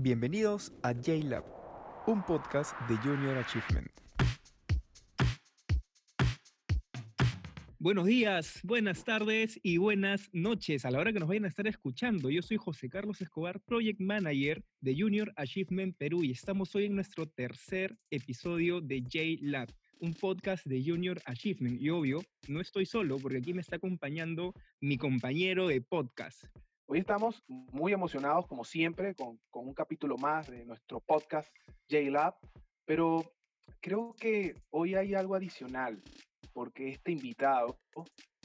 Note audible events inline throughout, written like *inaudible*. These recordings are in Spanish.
Bienvenidos a JLab, un podcast de Junior Achievement. Buenos días, buenas tardes y buenas noches a la hora que nos vayan a estar escuchando. Yo soy José Carlos Escobar, Project Manager de Junior Achievement Perú y estamos hoy en nuestro tercer episodio de JLab, un podcast de Junior Achievement. Y obvio, no estoy solo porque aquí me está acompañando mi compañero de podcast. Hoy estamos muy emocionados, como siempre, con, un capítulo más de nuestro podcast JLab, pero creo que hoy hay algo adicional, porque este invitado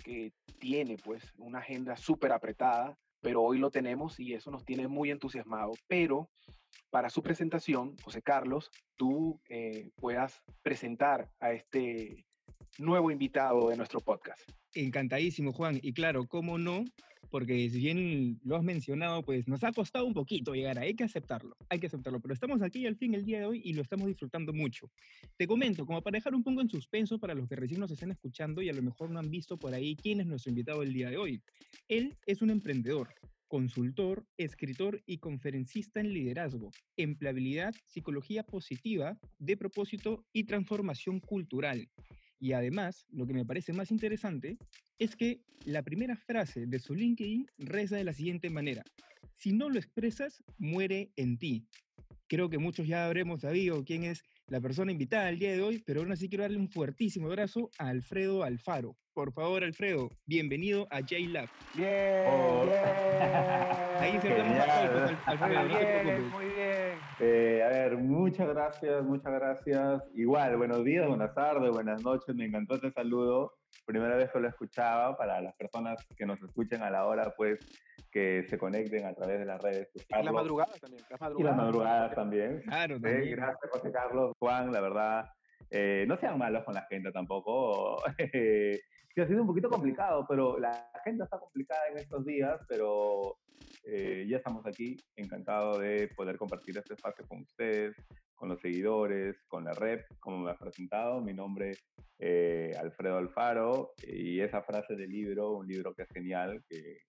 que tiene pues una agenda súper apretada, pero hoy lo tenemos y eso nos tiene muy entusiasmados. Pero para su presentación, José Carlos, tú eh, puedas presentar a este nuevo invitado de nuestro podcast. Encantadísimo, Juan. Y claro, cómo no, porque si bien lo has mencionado, pues nos ha costado un poquito llegar, hay que aceptarlo, hay que aceptarlo, pero estamos aquí al fin el día de hoy y lo estamos disfrutando mucho. Te comento, como para dejar un poco en suspenso para los que recién nos están escuchando y a lo mejor no han visto por ahí quién es nuestro invitado el día de hoy. Él es un emprendedor, consultor, escritor y conferencista en liderazgo, empleabilidad, psicología positiva, de propósito y transformación cultural. Y además, lo que me parece más interesante es que la primera frase de su LinkedIn reza de la siguiente manera. Si no lo expresas, muere en ti. Creo que muchos ya habremos sabido quién es la persona invitada el día de hoy, pero aún así quiero darle un fuertísimo abrazo a Alfredo Alfaro. Por favor, Alfredo, bienvenido a JLab. Bien, oh. bien. Ahí a Alfredo, bien, Muy bien. Eh, a ver, muchas gracias, muchas gracias. Igual, buenos días, buenas tardes, buenas noches. Me encantó este saludo. Primera vez que lo escuchaba para las personas que nos escuchen a la hora, pues, que se conecten a través de las redes. Y las madrugadas también. Y las madrugadas también. Claro, también. gracias, José Carlos, Juan, la verdad. Eh, no sean malos con la gente tampoco. *laughs* que ha sido un poquito complicado, pero la agenda está complicada en estos días, pero eh, ya estamos aquí, encantado de poder compartir este espacio con ustedes, con los seguidores, con la red, como me has presentado, mi nombre es eh, Alfredo Alfaro, y esa frase del libro, un libro que es genial, que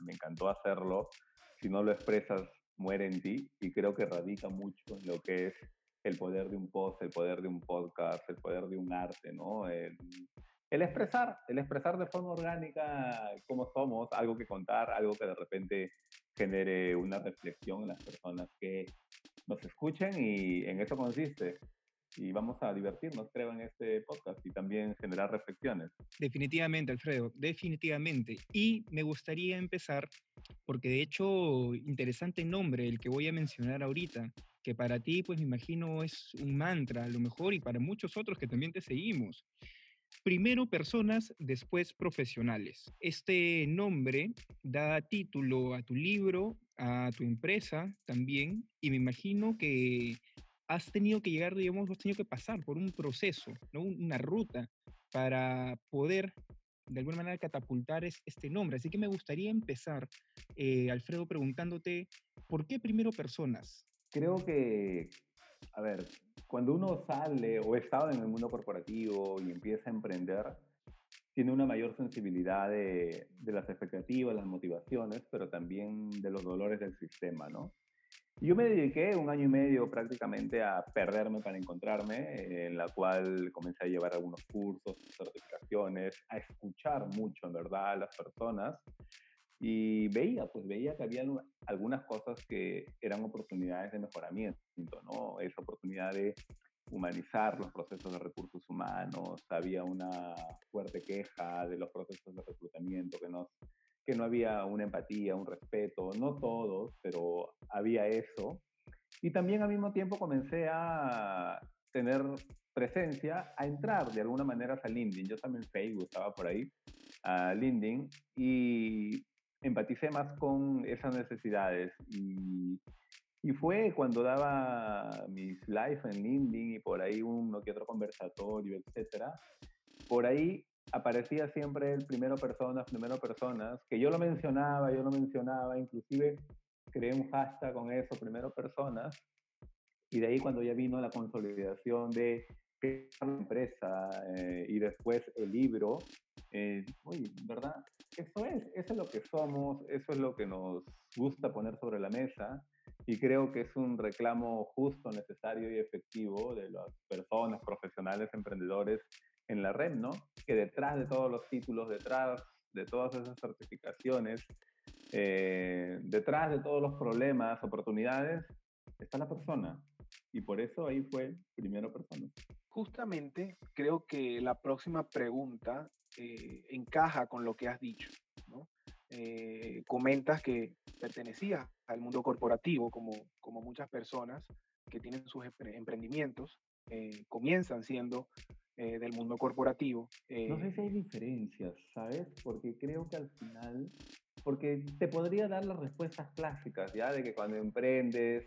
me encantó hacerlo, si no lo expresas, muere en ti, y creo que radica mucho en lo que es el poder de un post, el poder de un podcast, el poder de un arte, ¿no? El, expresar, el expresar de forma orgánica cómo somos, algo que contar, algo que de repente genere una reflexión en las personas que nos escuchen y en eso consiste. Y vamos a divertirnos, creo, en este podcast y también generar reflexiones. Definitivamente, Alfredo, definitivamente. Y me gustaría empezar, porque de hecho, interesante nombre el que voy a mencionar ahorita, que para ti, pues me imagino, es un mantra, a lo mejor, y para muchos otros que también te seguimos. Primero personas, después profesionales. Este nombre da título a tu libro, a tu empresa también, y me imagino que has tenido que llegar, digamos, has tenido que pasar por un proceso, ¿no? una ruta para poder de alguna manera catapultar este nombre. Así que me gustaría empezar, eh, Alfredo, preguntándote, ¿por qué primero personas? Creo que, a ver, cuando uno sale o está en el mundo corporativo y empieza a emprender, tiene una mayor sensibilidad de, las expectativas, las motivaciones, pero también de los dolores del sistema, ¿no? Yo me dediqué un año y medio prácticamente a perderme para encontrarme, en la cual comencé a llevar algunos cursos, certificaciones, a escuchar mucho, en verdad, a las personas y veía, pues veía que había algunas cosas que eran oportunidades de mejoramiento, ¿no? Esa oportunidad de humanizar los procesos de recursos humanos, había una fuerte queja de los procesos de reclutamiento, que, nos, que no había una empatía, un respeto, no todos, pero había eso. Y también al mismo tiempo comencé a tener presencia, a entrar de alguna manera a LinkedIn. Yo también Facebook estaba por ahí, a LinkedIn, y empaticé más con esas necesidades y, y fue cuando daba mis live en LinkedIn y por ahí uno que otro conversatorio, etcétera. Por ahí aparecía siempre el primero personas, primero personas, que yo lo mencionaba, yo lo mencionaba, inclusive creé un hashtag con eso, primero personas, y de ahí cuando ya vino la consolidación de la empresa eh, y después el libro, eh, uy, ¿verdad? Eso es, eso es lo que somos, eso es lo que nos gusta poner sobre la mesa Y creo que es un reclamo justo, necesario y efectivo de las personas, profesionales, emprendedores en la red, ¿no? Que detrás de todos los títulos, detrás de todas esas certificaciones, eh, detrás de todos los problemas, oportunidades, está la persona. Y por eso ahí fue primero persona. Justamente creo que la próxima pregunta eh, encaja con lo que has dicho. ¿no? Eh, comentas que pertenecías al mundo corporativo, como, como muchas personas que tienen sus emprendimientos, comienzan siendo del mundo corporativo. no sé si hay diferencias, ¿sabes? Porque creo que al final porque te podría dar las respuestas clásicas, ¿ya? De que cuando emprendes,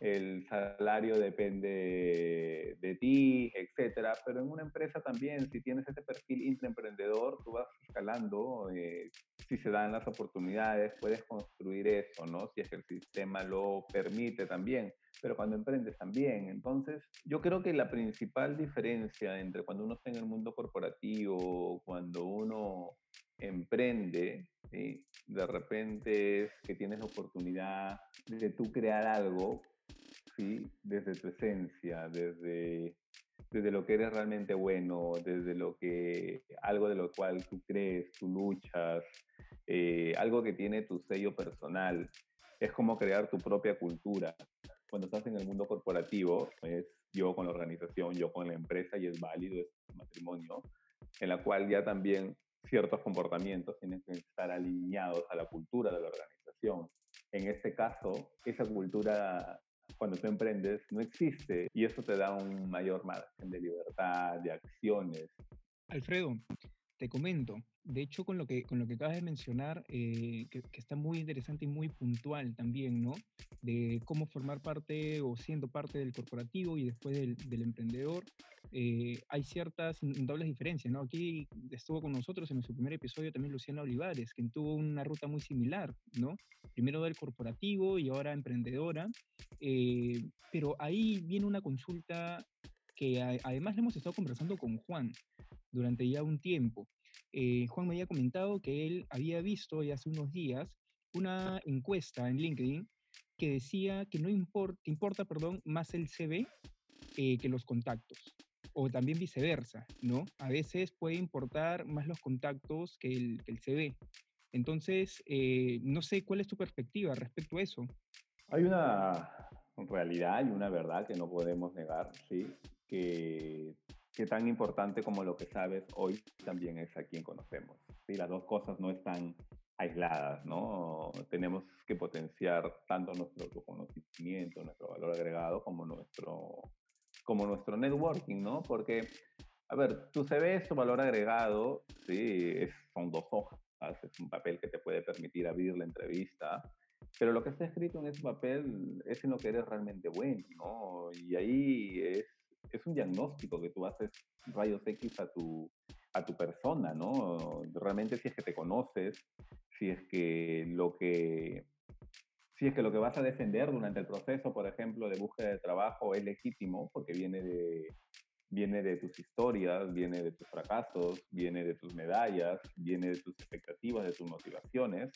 el salario depende de ti, etcétera. Pero en una empresa también, si tienes ese perfil intraemprendedor, tú vas escalando, eh, si se dan las oportunidades, puedes construir eso, ¿no? Si es que el sistema lo permite también. Pero cuando emprendes también. Entonces, yo creo que la principal diferencia entre cuando uno está en el mundo corporativo, cuando uno emprende, de repente es que tienes la oportunidad de tú crear algo, ¿sí? desde tu esencia, desde, desde lo que eres realmente bueno, desde lo que, algo de lo cual tú crees, tú luchas, eh, algo que tiene tu sello personal. Es como crear tu propia cultura. Cuando estás en el mundo corporativo, es yo con la organización, yo con la empresa y es válido, es matrimonio, en la cual ya también ciertos comportamientos tienen que estar alineados a la cultura de la organización. En este caso, esa cultura, cuando tú emprendes, no existe y eso te da un mayor margen de libertad, de acciones. Alfredo, te comento, de hecho, con lo que, con lo que acabas de mencionar, eh, que, está muy interesante y muy puntual también, ¿no? De cómo formar parte o siendo parte del corporativo y después del, del emprendedor, eh, hay ciertas dobles diferencias, ¿no? Aquí estuvo con nosotros en nuestro primer episodio también Luciana Olivares, que tuvo una ruta muy similar, ¿no? Primero del corporativo y ahora emprendedora, eh, pero ahí viene una consulta que además le hemos estado conversando con Juan durante ya un tiempo. Eh, Juan me había comentado que él había visto ya hace unos días una encuesta en LinkedIn que decía que no importa, importa perdón, más el CV eh, que los contactos, o también viceversa, ¿no? A veces puede importar más los contactos que el, que el CV. Entonces, eh, no sé cuál es tu perspectiva respecto a eso. Hay una realidad y una verdad que no podemos negar, ¿sí? Que que tan importante como lo que sabes hoy también es a quien conocemos. ¿sí? Las dos cosas no están aisladas, ¿no? Tenemos que potenciar tanto nuestro conocimiento, nuestro valor agregado, como nuestro, como nuestro networking, ¿no? Porque, a ver, tu CV es tu valor agregado, sí, es, son dos hojas, es un papel que te puede permitir abrir la entrevista, pero lo que está escrito en ese papel es en lo que eres realmente bueno, ¿no? Y ahí es es un diagnóstico que tú haces rayos X a tu, a tu persona, ¿no? Realmente si es que te conoces, si es que lo que si es que lo que vas a defender durante el proceso, por ejemplo, de búsqueda de trabajo es legítimo, porque viene de, viene de tus historias, viene de tus fracasos, viene de tus medallas, viene de tus expectativas, de tus motivaciones.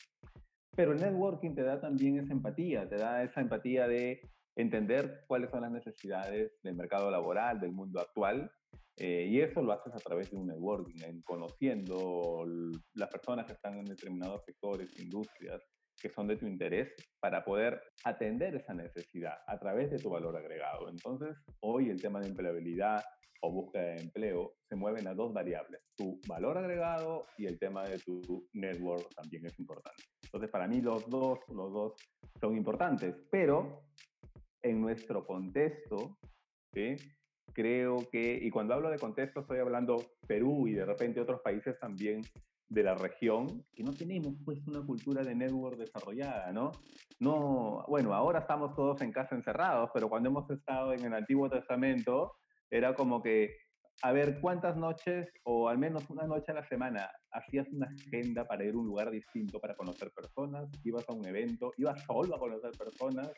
Pero el networking te da también esa empatía, te da esa empatía de entender cuáles son las necesidades del mercado laboral, del mundo actual, eh, y eso lo haces a través de un networking, en conociendo las personas que están en determinados sectores, industrias, que son de tu interés, para poder atender esa necesidad a través de tu valor agregado. Entonces, hoy el tema de empleabilidad o búsqueda de empleo se mueven a dos variables, tu valor agregado y el tema de tu network también es importante. Entonces, para mí los dos, los dos son importantes, pero en nuestro contexto, ¿sí? creo que, y cuando hablo de contexto estoy hablando Perú y de repente otros países también de la región, que no tenemos pues una cultura de network desarrollada, ¿no? No, bueno, ahora estamos todos en casa encerrados, pero cuando hemos estado en el Antiguo Testamento, era como que, a ver, ¿cuántas noches, o al menos una noche a la semana, hacías una agenda para ir a un lugar distinto para conocer personas? Ibas a un evento, ibas solo a conocer personas,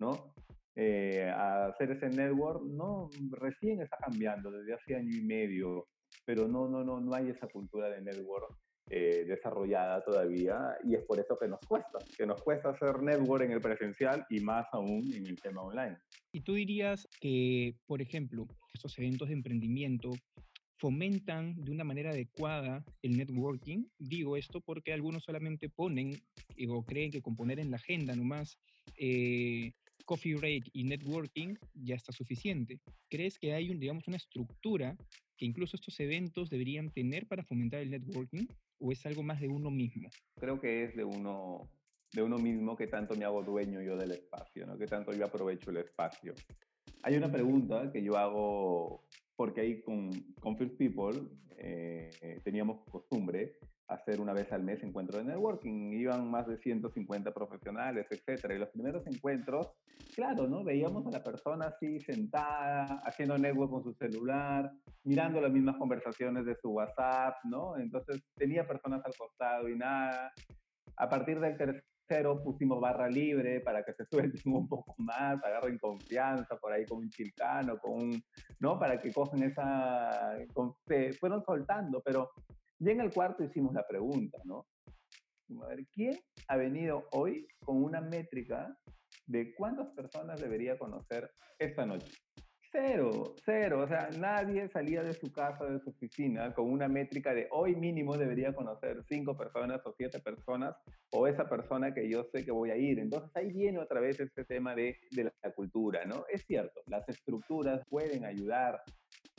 ¿no? Eh, a hacer ese network, no, recién está cambiando desde hace año y medio, pero no, no, no, no hay esa cultura de network eh, desarrollada todavía y es por eso que nos cuesta, que nos cuesta hacer network en el presencial y más aún en el tema online. Y tú dirías que, por ejemplo, estos eventos de emprendimiento fomentan de una manera adecuada el networking. Digo esto porque algunos solamente ponen eh, o creen que con poner en la agenda nomás eh, coffee break y networking ya está suficiente. ¿Crees que hay un, digamos, una estructura que incluso estos eventos deberían tener para fomentar el networking o es algo más de uno mismo? Creo que es de uno, de uno mismo que tanto me hago dueño yo del espacio, ¿no? que tanto yo aprovecho el espacio. Hay una pregunta que yo hago porque ahí con, con First People eh, teníamos costumbre hacer una vez al mes encuentro de networking. Iban más de 150 profesionales, etcétera. Y los primeros encuentros, claro, ¿no? Veíamos a la persona así sentada, haciendo network con su celular, mirando las mismas conversaciones de su WhatsApp, ¿no? Entonces tenía personas al costado y nada. A partir del tercero pusimos barra libre para que se *laughs* suelten un poco más, agarren confianza por ahí con un chilcano, con un, ¿no? Para que cogen esa, se fueron soltando, pero y en el cuarto hicimos la pregunta, ¿no? A ver, ¿quién ha venido hoy con una métrica de cuántas personas debería conocer esta noche? Cero, cero. O sea, nadie salía de su casa, de su oficina, con una métrica de hoy mínimo debería conocer cinco personas o siete personas o esa persona que yo sé que voy a ir. Entonces ahí viene otra vez este tema de, de la cultura, ¿no? Es cierto, las estructuras pueden ayudar,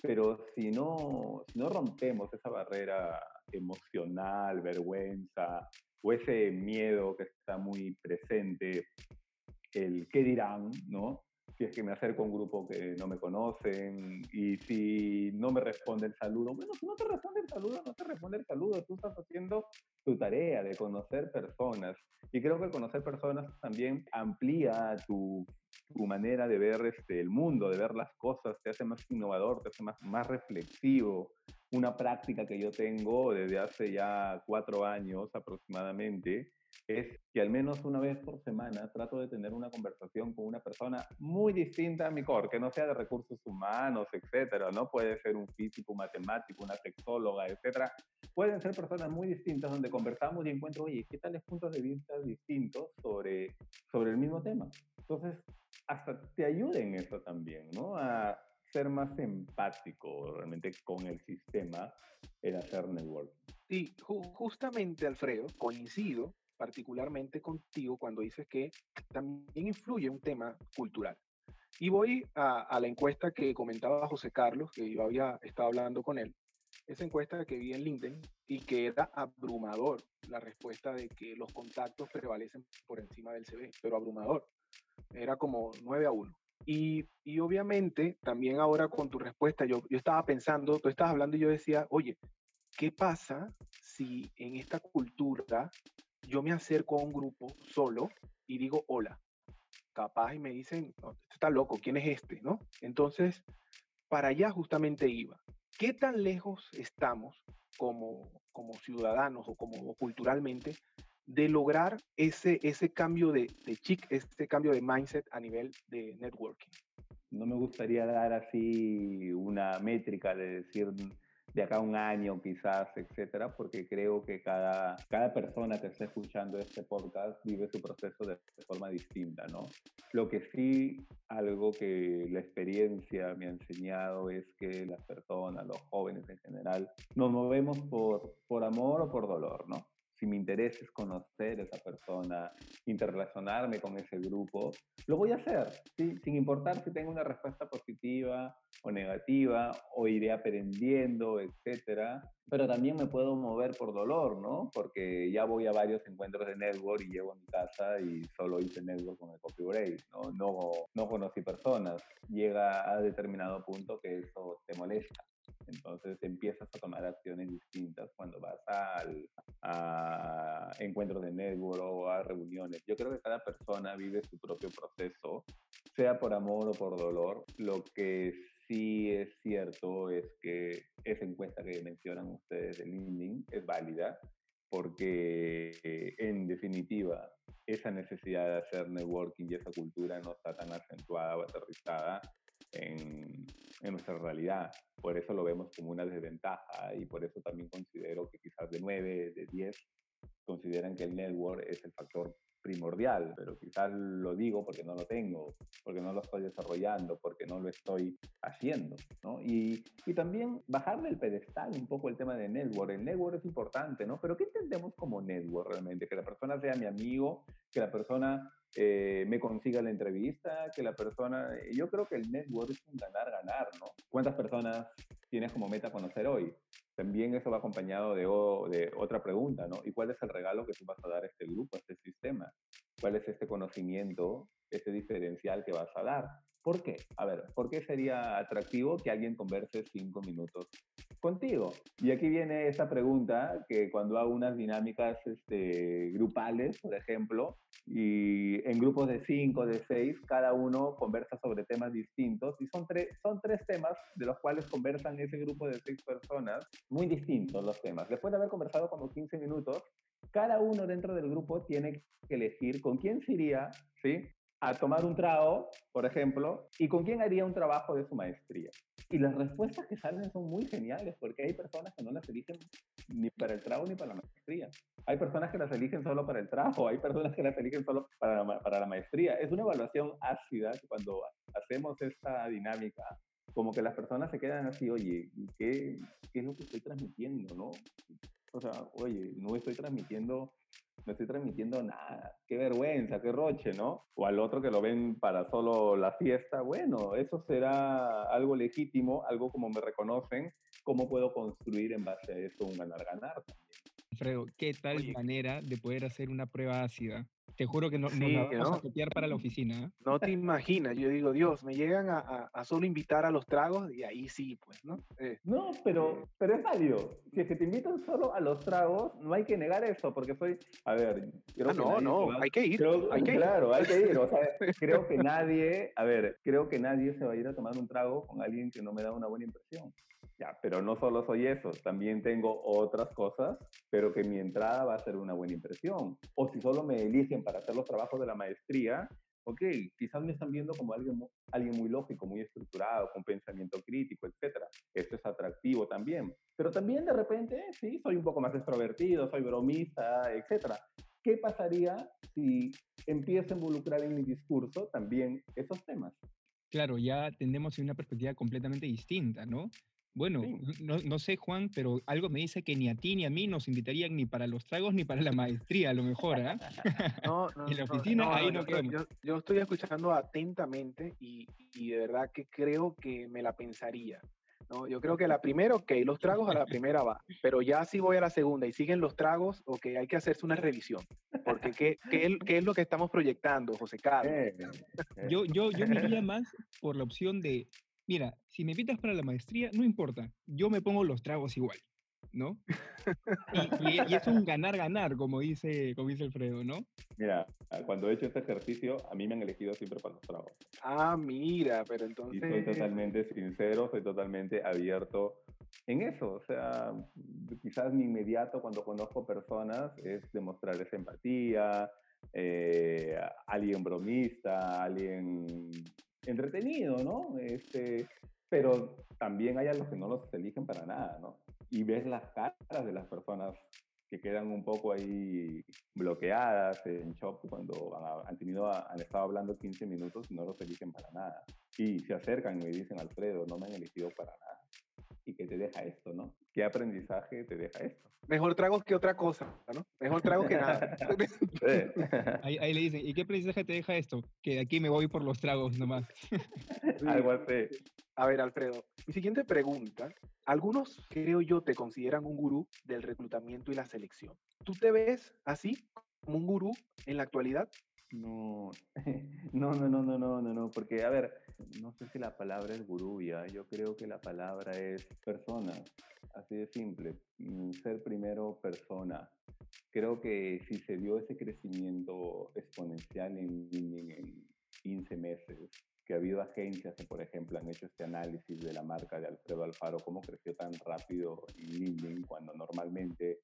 pero si no, si no rompemos esa barrera emocional, vergüenza o ese miedo que está muy presente, el qué dirán, ¿no? Si es que me acerco a un grupo que no me conocen y si no me responde el saludo, bueno, si no te responde el saludo, no te responde el saludo, tú estás haciendo tu tarea de conocer personas. Y creo que conocer personas también amplía tu, tu manera de ver este, el mundo, de ver las cosas, te hace más innovador, te hace más, más reflexivo, una práctica que yo tengo desde hace ya cuatro años aproximadamente es que al menos una vez por semana trato de tener una conversación con una persona muy distinta a mi core, que no sea de recursos humanos, etcétera, ¿no? Puede ser un físico, un matemático, una sexóloga, etcétera. Pueden ser personas muy distintas donde conversamos y encuentro, oye, ¿qué tales puntos de vista distintos sobre, sobre el mismo tema? Entonces, hasta te ayuda en eso también, ¿no? A, ser más empático realmente con el sistema en hacer network. Sí, justamente Alfredo, coincido particularmente contigo cuando dices que también influye un tema cultural. Y voy a, la encuesta que comentaba José Carlos, que yo había estado hablando con él, esa encuesta que vi en LinkedIn y que era abrumador la respuesta de que los contactos prevalecen por encima del CV, pero abrumador. Era como 9 a 1. Y, y, obviamente, también ahora con tu respuesta, yo, yo estaba pensando, tú estabas hablando y yo decía, oye, ¿qué pasa si en esta cultura yo me acerco a un grupo solo y digo hola? Capaz y me dicen, este está loco, ¿quién es este? ¿No? Entonces, para allá justamente iba. ¿Qué tan lejos estamos como, como ciudadanos o como culturalmente de lograr ese, ese cambio de, de chic, ese cambio de mindset a nivel de networking? No me gustaría dar así una métrica de decir de acá a un año quizás, etcétera, porque creo que cada, cada persona que esté escuchando este podcast vive su proceso de, de, forma distinta, ¿no? Lo que sí, algo que la experiencia me ha enseñado es que las personas, los jóvenes en general, nos movemos por, por amor o por dolor, ¿no? Si mi interés es conocer a esa persona, interrelacionarme con ese grupo, lo voy a hacer, ¿sí? sin importar si tengo una respuesta positiva o negativa, o iré aprendiendo, etcétera. Pero también me puedo mover por dolor, ¿no? Porque ya voy a varios encuentros de network y llego a mi casa y solo hice network con el coffee break, ¿no? No, no conocí personas. Llega a determinado punto que eso te molesta. Entonces empiezas a tomar acciones distintas cuando vas al, a encuentros de network o a reuniones. Yo creo que cada persona vive su propio proceso, sea por amor o por dolor. Lo que sí es cierto es que esa encuesta que mencionan ustedes de LinkedIn es válida porque en definitiva esa necesidad de hacer networking y esa cultura no está tan acentuada o aterrizada en, en nuestra realidad. Por eso lo vemos como una desventaja y por eso también considero que quizás de 9, de 10 consideran que el network es el factor primordial, pero quizás lo digo porque no lo tengo, porque no lo estoy desarrollando, porque no lo estoy haciendo, ¿no? Y, y también bajarle el pedestal un poco el tema de network. El network es importante, ¿no? Pero ¿qué entendemos como network realmente? Que la persona sea mi amigo, que la persona eh, me consiga la entrevista, que la persona... Yo creo que el network es un ganar-ganar, ¿no? ¿Cuántas personas tienes como meta conocer hoy? También eso va acompañado de, de, otra pregunta, ¿no? ¿Y cuál es el regalo que tú vas a dar a este grupo, a este sistema? ¿Cuál es este conocimiento, este diferencial que vas a dar? ¿Por qué? A ver, ¿por qué sería atractivo que alguien converse cinco minutos contigo? Y aquí viene esta pregunta que cuando hago unas dinámicas este, grupales, por ejemplo, y en grupos de cinco, de seis, cada uno conversa sobre temas distintos y son, tres son tres temas de los cuales conversan ese grupo de seis personas, muy distintos los temas. Después de haber conversado como 15 minutos, cada uno dentro del grupo tiene que elegir con quién se iría, ¿sí? a tomar un trago, por ejemplo, y con quién haría un trabajo de su maestría. Y las respuestas que salen son muy geniales, porque hay personas que no las eligen ni para el trago ni para la maestría. Hay personas que las eligen solo para el trabajo, hay personas que las eligen solo para la, para la maestría. Es una evaluación ácida cuando hacemos esta dinámica, como que las personas se quedan así, oye, ¿qué, qué es lo que estoy transmitiendo? ¿no? O sea, oye, no estoy transmitiendo no estoy transmitiendo nada. Qué vergüenza, qué roche, ¿no? O al otro que lo ven para solo la fiesta. Bueno, eso será algo legítimo, algo como me reconocen. ¿Cómo puedo construir en base a eso un ganar-ganar también? Alfredo, ¿qué tal manera de poder hacer una prueba ácida? Te juro que no, no la vamos a copiar para la oficina. ¿eh? No te imaginas, yo digo, Dios, me llegan a, a, solo invitar a los tragos y ahí sí, pues, ¿no? Eh, no, pero, pero es válido. Si es que te invitan solo a los tragos, no hay que negar eso, porque soy, a ver... Ah, no, no, hay que ir, hay que Claro, hay que ir, o sea, *laughs* creo que nadie, a ver, creo que nadie se va a ir a tomar un trago con alguien que no me da una buena impresión. Pero no solo soy eso, también tengo otras cosas, pero que mi entrada va a ser una buena impresión. O si solo me eligen para hacer los trabajos de la maestría, ok, quizás me están viendo como alguien, alguien muy lógico, muy estructurado, con pensamiento crítico, etc. Esto es atractivo también. Pero también de repente, sí, soy un poco más extrovertido, soy bromista, etc. ¿Qué pasaría si empiezo a involucrar en mi discurso también esos temas? Claro, ya tendemos en una perspectiva completamente distinta, ¿no? Bueno, no, no, sé, Juan, pero algo me dice que ni a ti ni a mí nos invitarían ni para los tragos ni para la maestría, a lo mejor, ¿eh? *laughs* No, *laughs* no, en la oficina ahí no, yo, yo, estoy escuchando atentamente y, y, de verdad que creo que me la pensaría. ¿no? Yo creo que la primera, ok, los tragos a la primera va, pero ya si voy a la segunda y siguen los tragos, ok, hay que hacerse una revisión. Porque ¿qué, qué, es, qué es lo que estamos proyectando, José Carlos? Eh, yo, yo, yo me iría más por la opción de mira, si me invitas para la maestría, no importa, yo me pongo los tragos igual, ¿no? Y, y, es un *laughs* ganar-ganar, como dice, como dice Alfredo, ¿no? Mira, ah, cuando he hecho este ejercicio, a mí me han elegido siempre para los tragos. Ah, mira, pero entonces... Y soy totalmente sincero, soy totalmente abierto en eso. O sea, quizás mi inmediato cuando conozco personas es demostrar esa empatía, eh, alguien bromista, alguien entretenido, ¿no? Este, pero también hay a los que no los eligen para nada, ¿no? Y ves las caras de las personas que quedan un poco ahí bloqueadas en shock cuando han, tenido, han estado hablando 15 minutos y no los eligen para nada. Y se acercan y me dicen, Alfredo, no me han elegido para nada. ¿Y qué te deja esto, no? ¿Qué aprendizaje te deja esto? Mejor tragos que otra cosa, ¿no? Mejor tragos que nada. *laughs* ahí, ahí, le dicen, ¿y qué aprendizaje te deja esto? Que de aquí me voy por los tragos nomás. *laughs* Algo así. A ver, Alfredo, mi siguiente pregunta. Algunos, creo yo, te consideran un gurú del reclutamiento y la selección. ¿Tú te ves así, como un gurú en la actualidad? No, *laughs* no, no, no, no, no, no, no, porque, a ver, no sé si la palabra es gurúbia, yo creo que la palabra es persona, así de simple, mm, ser primero persona. Creo que si se dio ese crecimiento exponencial en, en 15 meses, que ha habido agencias que, por ejemplo, han hecho este análisis de la marca de Alfredo Alfaro, cómo creció tan rápido en LinkedIn, cuando normalmente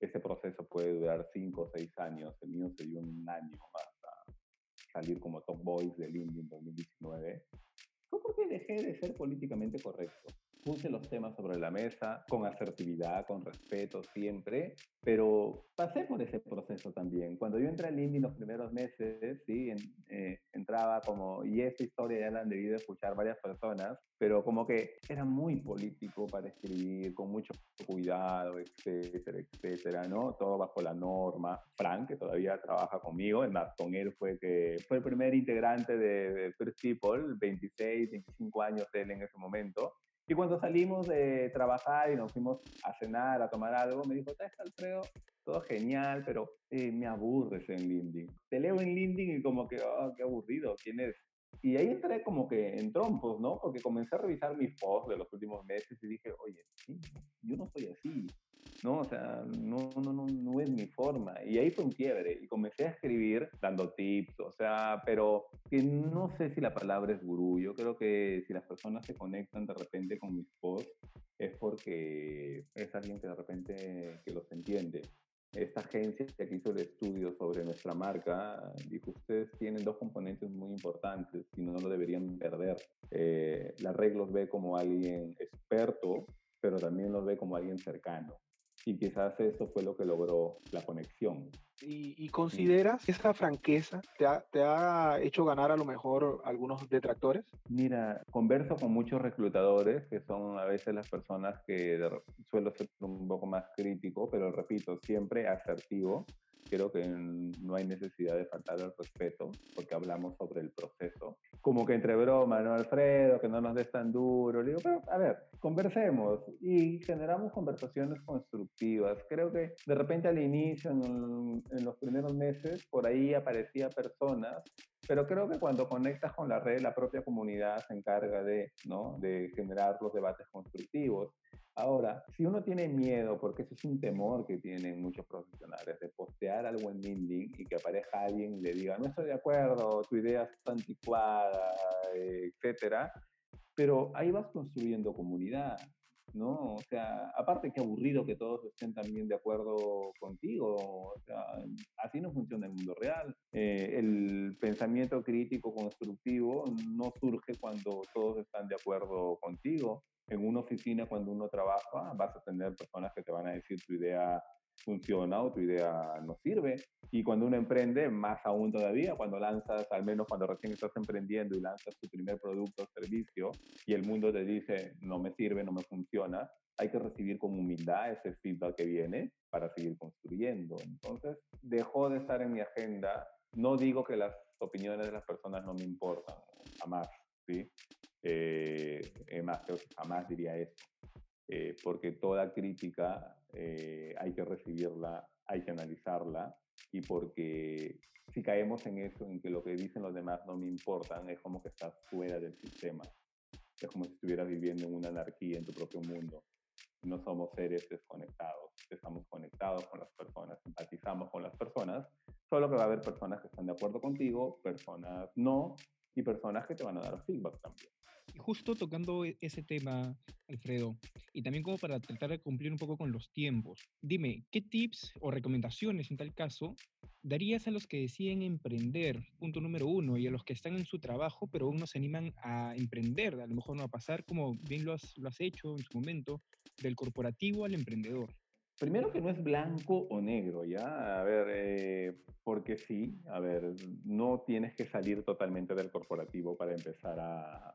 ese proceso puede durar 5 o 6 años, el mío se dio un año más salir como Top Boys de LinkedIn 2019, fue porque dejé de ser políticamente correcto puse los temas sobre la mesa con asertividad, con respeto siempre, pero pasé por ese proceso también. Cuando yo entré al Indie los primeros meses, sí, eh, entraba como, y esta historia ya la han debido escuchar varias personas, pero como que era muy político para escribir, con mucho cuidado, etcétera, etcétera, ¿no? Todo bajo la norma. Frank, que todavía trabaja conmigo, en más, con él fue que fue el primer integrante de First People, 26, 25 años él en ese momento, y cuando salimos de trabajar y nos fuimos a cenar, a tomar algo, me dijo, ¿sabes, Alfredo? Todo genial, pero eh, me aburres en LinkedIn. Te leo en LinkedIn y como que, oh, qué aburrido, ¿quién es? Y ahí entré como que en trompos, ¿no? Porque comencé a revisar mis posts de los últimos meses y dije, oye, sí, yo no soy así. ¿No? O sea, no, no, no, no es mi forma. Y ahí fue un quiebre y comencé a escribir dando tips, o sea, pero que no sé si la palabra es gurú. Yo creo que si las personas se conectan de repente con mis posts es porque es alguien que de repente que los entiende. Esta agencia que hizo el estudio sobre nuestra marca dijo, ustedes tienen dos componentes muy importantes y no lo deberían perder. Eh, la red los ve como alguien experto, pero también los ve como alguien cercano y quizás eso fue lo que logró la conexión. ¿Y, consideras que esa franqueza te ha, te ha, hecho ganar a lo mejor algunos detractores? Mira, converso con muchos reclutadores que son a veces las personas que suelo ser un poco más crítico, pero repito, siempre asertivo creo que no hay necesidad de faltar el respeto, porque hablamos sobre el proceso. Como que entre broma, ¿no, Alfredo? Que no nos des tan duro. Le digo, pero a ver, conversemos y generamos conversaciones constructivas. Creo que de repente al inicio, en, en los primeros meses, por ahí aparecía personas pero creo que cuando conectas con la red, la propia comunidad se encarga de, ¿no? de generar los debates constructivos. Ahora, si uno tiene miedo, porque ese es un temor que tienen muchos profesionales, de postear algo en LinkedIn y que aparezca alguien y le diga, no estoy de acuerdo, tu idea está anticuada, etcétera, pero ahí vas construyendo comunidad. ¿no? O sea, aparte que aburrido que todos estén también de acuerdo contigo, o sea, así no funciona el mundo real. Eh, el pensamiento crítico constructivo no surge cuando todos están de acuerdo contigo. En una oficina, cuando uno trabaja, vas a tener personas que te van a decir tu idea funciona o tu idea no sirve. Y cuando uno emprende, más aún todavía, cuando lanzas, al menos cuando recién estás emprendiendo y lanzas tu primer producto o servicio y el mundo te dice, no me sirve, no me funciona, hay que recibir con humildad ese feedback que viene para seguir construyendo. Entonces, dejó de estar en mi agenda. No digo que las opiniones de las personas no me importan, jamás, ¿sí? Eh, más, jamás diría eso. Eh, porque toda crítica eh, hay que recibirla, hay que analizarla, y porque si caemos en eso, en que lo que dicen los demás no me importan, es como que estás fuera del sistema. Es como si estuvieras viviendo en una anarquía en tu propio mundo. No somos seres desconectados, estamos conectados con las personas, empatizamos con las personas, solo que va a haber personas que están de acuerdo contigo, personas no, y personas que te van a dar feedback también justo tocando e, ese tema, Alfredo, y también como para tratar de cumplir un poco con los tiempos, dime, ¿qué tips o recomendaciones en tal caso darías a los que deciden emprender, punto número uno, y a los que están en su trabajo, pero aún no se animan a emprender, a lo mejor no a pasar, como bien lo has, lo has hecho en su momento, del corporativo al emprendedor? Primero que no es blanco o negro, ¿ya? A ver, eh, porque sí, a ver, no tienes que salir totalmente del corporativo para empezar a,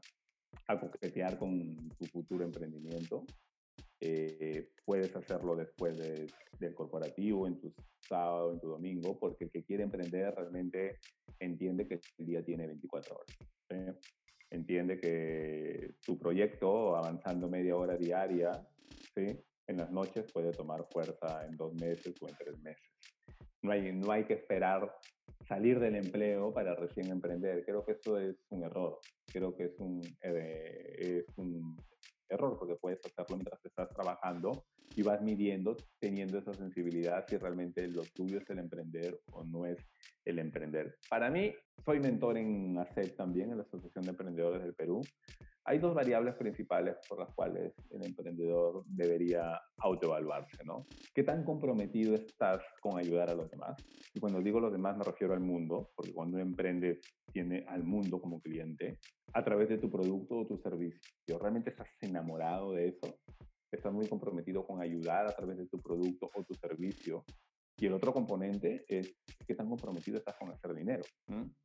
a coquetear con tu futuro emprendimiento. Eh, puedes hacerlo después del corporativo, en tu sábado, en tu domingo, porque el que quiere emprender realmente entiende que el día tiene 24 horas. Entiende que tu proyecto, avanzando media hora diaria, ¿sí? en las noches puede tomar fuerza en dos meses o en tres meses. No hay, no hay que esperar salir del empleo para recién emprender. Creo que eso es un error. Creo que es un, eh, es un error porque puedes hacerlo mientras estás trabajando y vas midiendo, teniendo esa sensibilidad si realmente lo tuyo es el emprender o no es el emprender. Para mí, soy mentor en ACEP también, en la Asociación de Emprendedores del Perú. Hay dos variables principales por las cuales el emprendedor debería autoevaluarse, ¿no? ¿Qué tan comprometido estás con ayudar a los demás? Y cuando digo los demás me refiero al mundo, porque cuando emprende tiene al mundo como cliente a través de tu producto o tu servicio. ¿Realmente estás enamorado de eso? ¿Estás muy comprometido con ayudar a través de tu producto o tu servicio y el otro componente es qué tan comprometido estás con hacer dinero.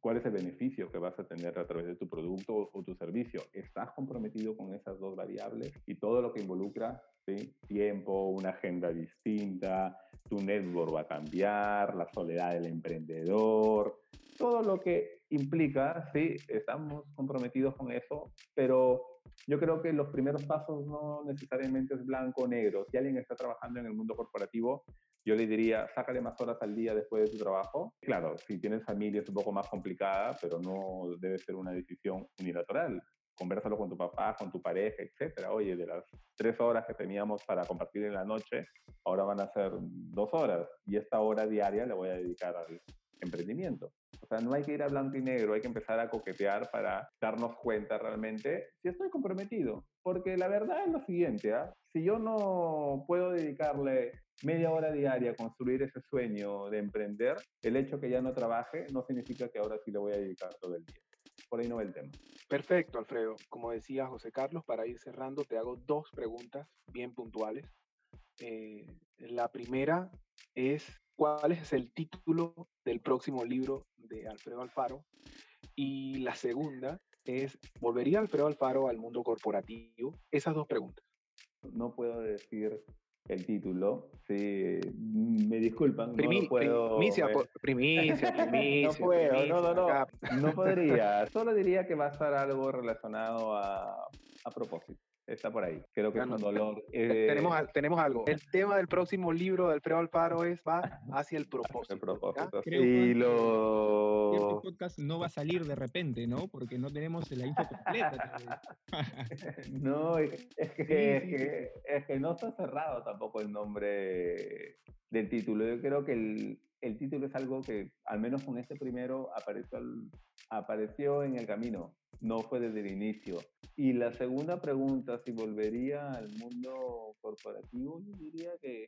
¿Cuál es el beneficio que vas a tener a través de tu producto o tu servicio? ¿Estás comprometido con esas dos variables? Y todo lo que involucra ¿sí? tiempo, una agenda distinta, tu network va a cambiar, la soledad del emprendedor, todo lo que implica, sí, estamos comprometidos con eso, pero yo creo que los primeros pasos no necesariamente es blanco o negro. Si alguien está trabajando en el mundo corporativo, yo le diría, sácale más horas al día después de tu trabajo. Claro, si tienes familia es un poco más complicada, pero no debe ser una decisión unilateral. Conversalo con tu papá, con tu pareja, etcétera. Oye, de las tres horas que teníamos para compartir en la noche, ahora van a ser dos horas y esta hora diaria le voy a dedicar al emprendimiento. O sea, no hay que ir a blanco y negro, hay que empezar a coquetear para darnos cuenta realmente si estoy comprometido. Porque la verdad es lo siguiente, ¿ah? si yo no puedo dedicarle media hora diaria a construir ese sueño de emprender, el hecho que ya no trabaje no significa que ahora sí le voy a dedicar todo el día. Por ahí no va el tema. Perfecto, Alfredo. Como decía José Carlos, para ir cerrando, te hago dos preguntas bien puntuales. Eh, la primera es, ¿cuál es el título del próximo libro de Alfredo Alfaro? Y la segunda es, ¿volvería Alfredo Alfaro al mundo corporativo? Esas dos preguntas. No puedo decir el título. Sí, me disculpan. no puedo, primicia, primicia, *laughs* primicia, No puedo, no, no, no. No podría. *laughs* Solo diría que va a estar algo relacionado a, a propósito está por ahí. Creo que es un dolor. Eh, tenemos, tenemos algo. El tema del próximo libro de Alfredo Alfaro es va *laughs* hacia el propósito. El propósito. y lo... Este podcast no va a salir de repente, ¿no? Porque no tenemos la info completa. *laughs* no, es que, es que no está cerrado tampoco el nombre del título. Yo creo que el, el título es algo que, al menos con este primero, apareció, apareció en el camino, no fue desde el inicio. Y la segunda pregunta, si volvería al mundo corporativo, yo diría que,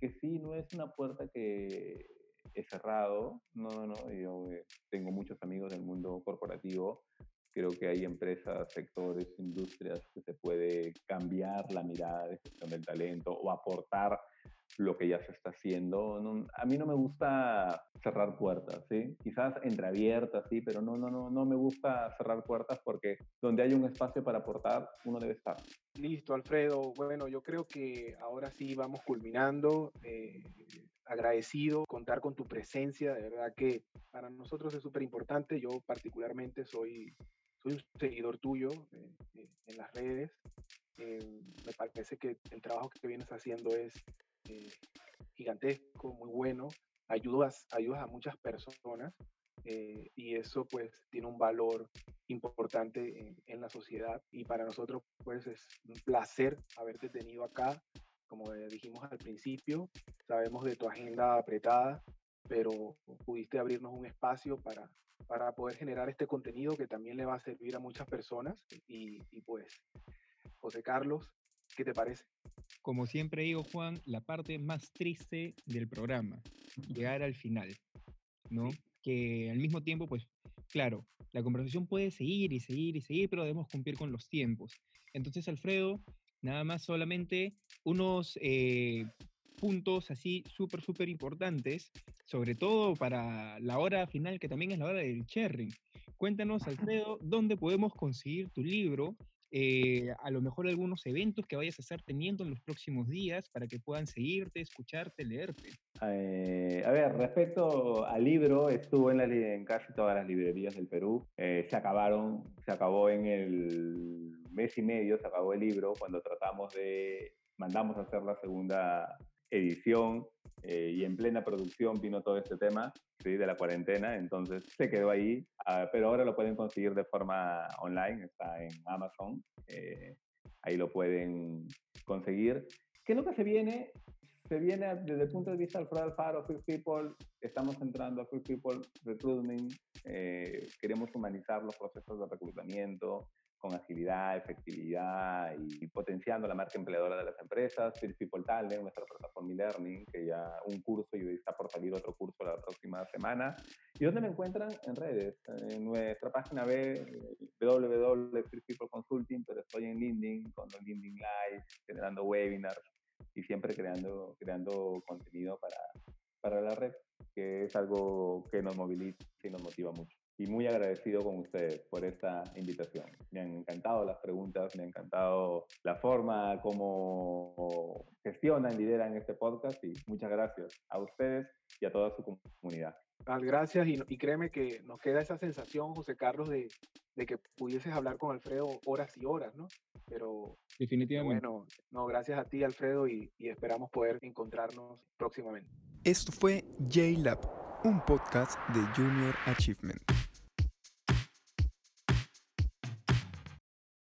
que sí, no es una puerta que he cerrado, no, no, yo eh, tengo muchos amigos del mundo corporativo, creo que hay empresas, sectores, industrias que se puede cambiar la mirada de gestión del talento o aportar lo que ya se está haciendo. a mí no me gusta cerrar puertas, ¿sí? Quizás entreabiertas, sí, pero no, no, no, no me gusta cerrar puertas porque donde hay un espacio para aportar, uno debe estar. Listo, Alfredo. Bueno, yo creo que ahora sí vamos culminando. Eh, agradecido contar con tu presencia, de verdad que para nosotros es súper importante. Yo particularmente soy, soy un seguidor tuyo eh, eh, en las redes. me parece que el trabajo que vienes haciendo es eh, gigantesco, muy bueno, ayudas, a muchas personas eh, y eso pues tiene un valor importante en, la sociedad y para nosotros pues es un placer haberte tenido acá, como dijimos al principio, sabemos de tu agenda apretada, pero pudiste abrirnos un espacio para, para poder generar este contenido que también le va a servir a muchas personas y pues José Carlos, ¿qué te parece? como siempre digo, Juan, la parte más triste del programa, llegar al final, ¿no? Que al mismo tiempo, pues, claro, la conversación puede seguir y seguir y seguir, pero debemos cumplir con los tiempos. Entonces, Alfredo, nada más solamente unos eh, puntos así súper, súper importantes, sobre todo para la hora final, que también es la hora del cherry. Cuéntanos, Alfredo, dónde podemos conseguir tu libro eh, a lo mejor algunos eventos que vayas a estar teniendo en los próximos días para que puedan seguirte, escucharte, leerte. Eh, a ver, respecto al libro, estuvo en, en casi todas las librerías del Perú. Eh, se acabaron, se acabó en el mes y medio, se acabó el libro cuando tratamos de, mandamos a hacer la segunda edición eh, y en plena producción vino todo este tema ¿sí? de la cuarentena, entonces se quedó ahí, ah, pero ahora lo pueden conseguir de forma online, está en Amazon, eh, ahí lo pueden conseguir. ¿Qué es lo que se viene? Se viene desde el punto de vista del Alfredo Alfaro, Free People, estamos entrando a Free People Recruitment, eh, queremos humanizar los procesos de reclutamiento, con agilidad, efectividad y, potenciando la marca empleadora de las empresas. First People Talent, nuestra plataforma e-learning, que ya un curso y está por salir otro curso la próxima semana. ¿Y dónde me encuentran? En redes, en nuestra página web, People Consulting, pero estoy en LinkedIn, con los LinkedIn Live, generando webinars y siempre creando, creando contenido para, para la red, que es algo que nos moviliza y nos motiva mucho y muy agradecido con ustedes por esta invitación. Me han encantado las preguntas, me ha encantado la forma como gestionan, lideran este podcast y muchas gracias a ustedes y a toda su comunidad. Gracias y, créeme que nos queda esa sensación, José Carlos, de, de, que pudieses hablar con Alfredo horas y horas, ¿no? Pero definitivamente. Bueno, no, gracias a ti, Alfredo, y, y esperamos poder encontrarnos próximamente. Esto fue J-Lab, un podcast de Junior Achievement.